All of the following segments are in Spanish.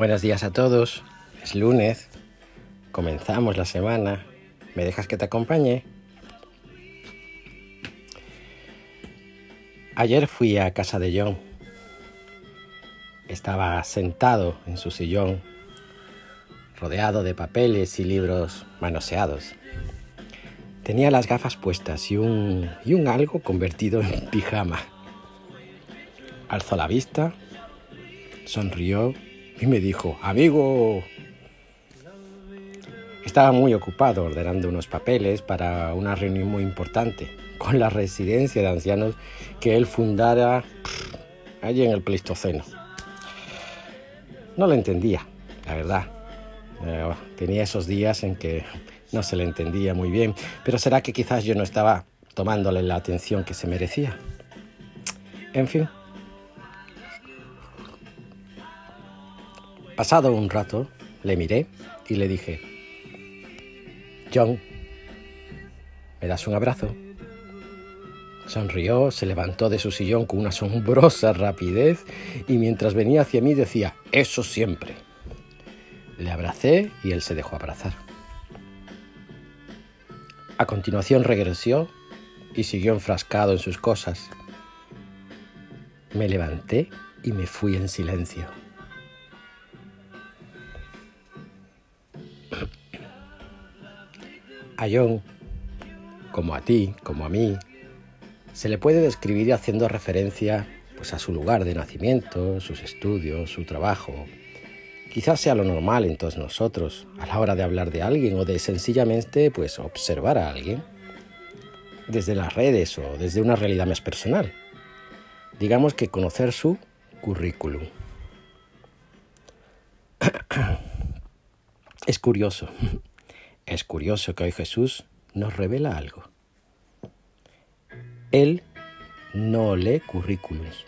Buenos días a todos. Es lunes. Comenzamos la semana. ¿Me dejas que te acompañe? Ayer fui a casa de John. Estaba sentado en su sillón, rodeado de papeles y libros manoseados. Tenía las gafas puestas y un, y un algo convertido en pijama. Alzó la vista, sonrió y me dijo, amigo. Estaba muy ocupado ordenando unos papeles para una reunión muy importante con la residencia de ancianos que él fundara allí en el Pleistoceno. No lo entendía, la verdad. Eh, tenía esos días en que no se le entendía muy bien, pero será que quizás yo no estaba tomándole la atención que se merecía. En fin, Pasado un rato, le miré y le dije, John, ¿me das un abrazo? Sonrió, se levantó de su sillón con una asombrosa rapidez y mientras venía hacia mí decía, eso siempre. Le abracé y él se dejó abrazar. A continuación regresó y siguió enfrascado en sus cosas. Me levanté y me fui en silencio. A John, como a ti, como a mí, se le puede describir haciendo referencia pues, a su lugar de nacimiento, sus estudios, su trabajo. Quizás sea lo normal en todos nosotros a la hora de hablar de alguien o de sencillamente pues, observar a alguien desde las redes o desde una realidad más personal. Digamos que conocer su currículum. Es curioso es curioso que hoy Jesús nos revela algo. Él no lee currículums.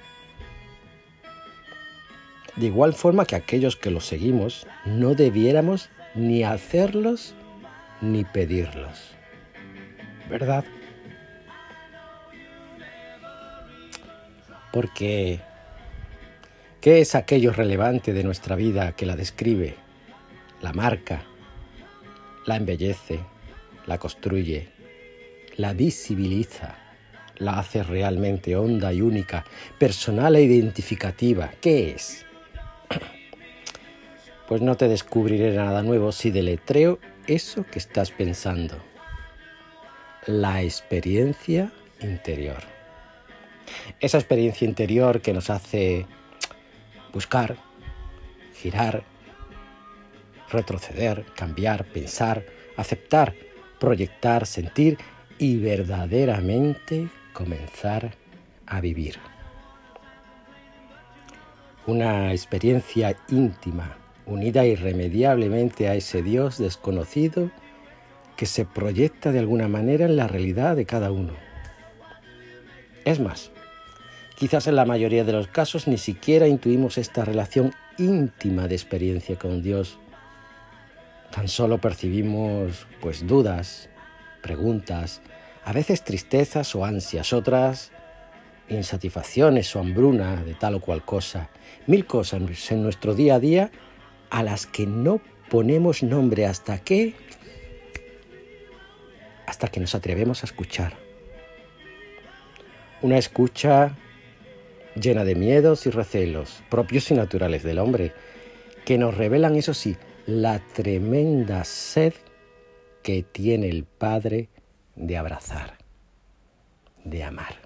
De igual forma que aquellos que lo seguimos no debiéramos ni hacerlos ni pedirlos. ¿Verdad? Porque, ¿qué es aquello relevante de nuestra vida que la describe, la marca, la embellece, la construye, la visibiliza, la hace realmente honda y única, personal e identificativa. ¿Qué es? Pues no te descubriré nada nuevo si deletreo eso que estás pensando. La experiencia interior. Esa experiencia interior que nos hace buscar, girar, retroceder, cambiar, pensar, aceptar, proyectar, sentir y verdaderamente comenzar a vivir. Una experiencia íntima, unida irremediablemente a ese Dios desconocido que se proyecta de alguna manera en la realidad de cada uno. Es más, quizás en la mayoría de los casos ni siquiera intuimos esta relación íntima de experiencia con Dios Tan solo percibimos pues dudas, preguntas, a veces tristezas o ansias, otras insatisfacciones o hambruna de tal o cual cosa, mil cosas en nuestro día a día a las que no ponemos nombre hasta que hasta que nos atrevemos a escuchar. Una escucha llena de miedos y recelos propios y naturales del hombre, que nos revelan, eso sí, la tremenda sed que tiene el Padre de abrazar, de amar.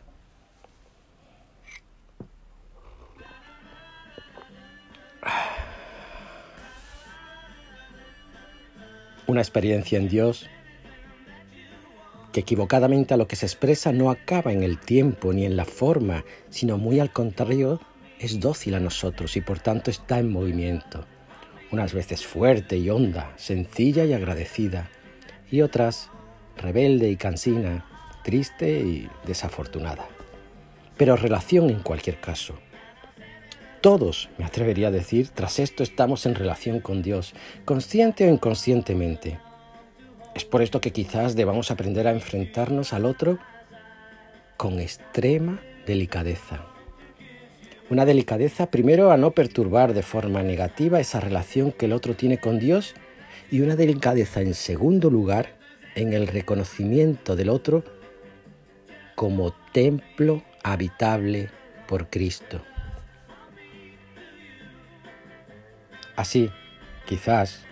Una experiencia en Dios que equivocadamente a lo que se expresa no acaba en el tiempo ni en la forma, sino muy al contrario, es dócil a nosotros y por tanto está en movimiento unas veces fuerte y honda, sencilla y agradecida, y otras rebelde y cansina, triste y desafortunada. Pero relación en cualquier caso. Todos, me atrevería a decir, tras esto estamos en relación con Dios, consciente o inconscientemente. Es por esto que quizás debamos aprender a enfrentarnos al otro con extrema delicadeza. Una delicadeza primero a no perturbar de forma negativa esa relación que el otro tiene con Dios y una delicadeza en segundo lugar en el reconocimiento del otro como templo habitable por Cristo. Así, quizás,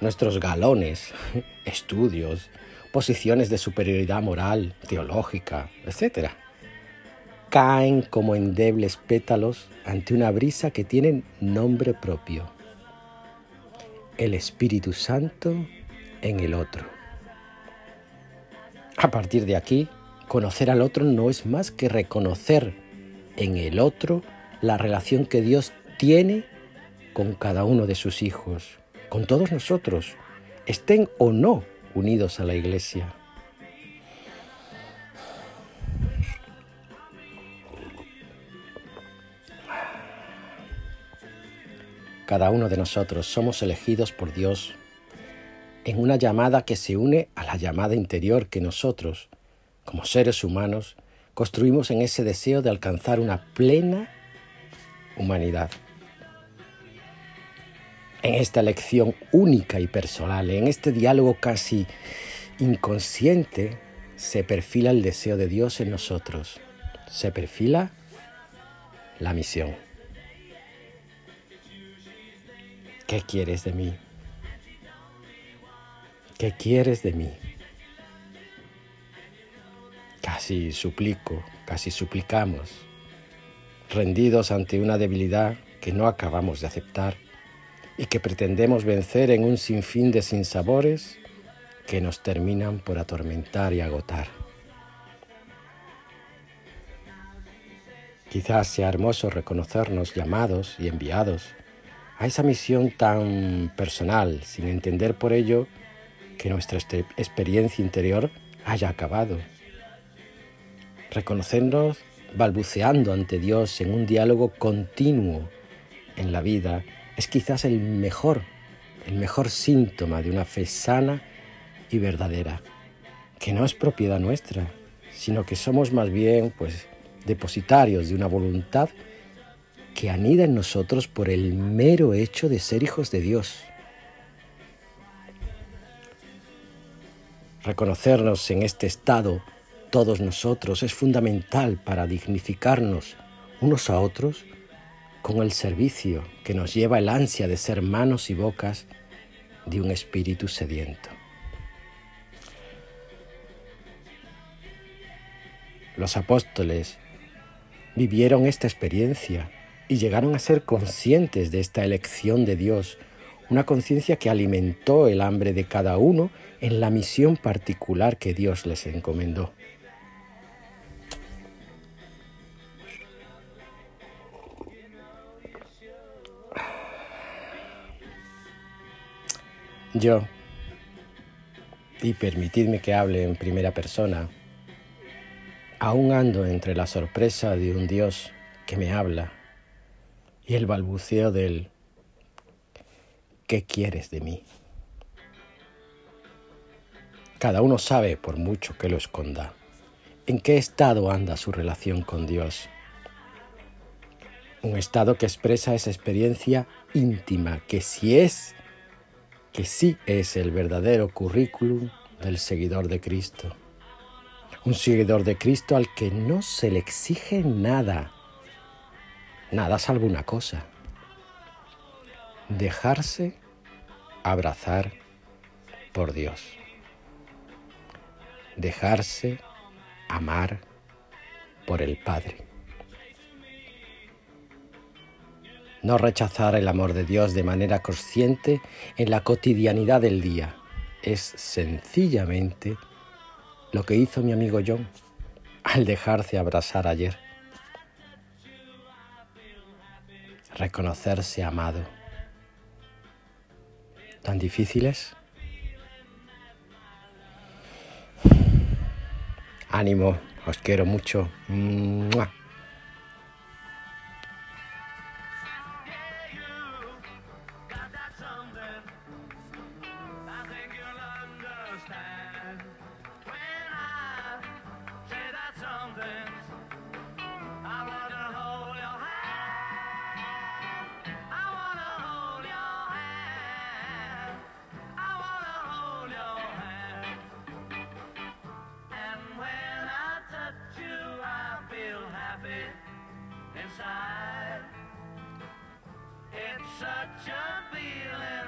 nuestros galones, estudios, posiciones de superioridad moral, teológica, etc., caen como endebles pétalos ante una brisa que tiene nombre propio, el Espíritu Santo en el otro. A partir de aquí, conocer al otro no es más que reconocer en el otro la relación que Dios tiene con cada uno de sus hijos, con todos nosotros, estén o no unidos a la iglesia. Cada uno de nosotros somos elegidos por Dios en una llamada que se une a la llamada interior que nosotros, como seres humanos, construimos en ese deseo de alcanzar una plena humanidad. En esta elección única y personal, en este diálogo casi inconsciente, se perfila el deseo de Dios en nosotros, se perfila la misión. ¿Qué quieres de mí? ¿Qué quieres de mí? Casi suplico, casi suplicamos, rendidos ante una debilidad que no acabamos de aceptar y que pretendemos vencer en un sinfín de sinsabores que nos terminan por atormentar y agotar. Quizás sea hermoso reconocernos llamados y enviados a esa misión tan personal, sin entender por ello que nuestra experiencia interior haya acabado. Reconocernos balbuceando ante Dios en un diálogo continuo en la vida es quizás el mejor, el mejor síntoma de una fe sana y verdadera, que no es propiedad nuestra, sino que somos más bien pues depositarios de una voluntad que anida en nosotros por el mero hecho de ser hijos de Dios. Reconocernos en este estado, todos nosotros, es fundamental para dignificarnos unos a otros con el servicio que nos lleva el ansia de ser manos y bocas de un espíritu sediento. Los apóstoles vivieron esta experiencia y llegaron a ser conscientes de esta elección de Dios, una conciencia que alimentó el hambre de cada uno en la misión particular que Dios les encomendó. Yo, y permitidme que hable en primera persona, aún ando entre la sorpresa de un Dios que me habla y el balbuceo del ¿qué quieres de mí? Cada uno sabe, por mucho que lo esconda, en qué estado anda su relación con Dios. Un estado que expresa esa experiencia íntima que si es, que sí es el verdadero currículum del seguidor de Cristo. Un seguidor de Cristo al que no se le exige nada Nada salvo una cosa. Dejarse abrazar por Dios. Dejarse amar por el Padre. No rechazar el amor de Dios de manera consciente en la cotidianidad del día. Es sencillamente lo que hizo mi amigo John al dejarse abrazar ayer. Reconocerse amado. ¿Tan difíciles? Ánimo, os quiero mucho. It's such a feeling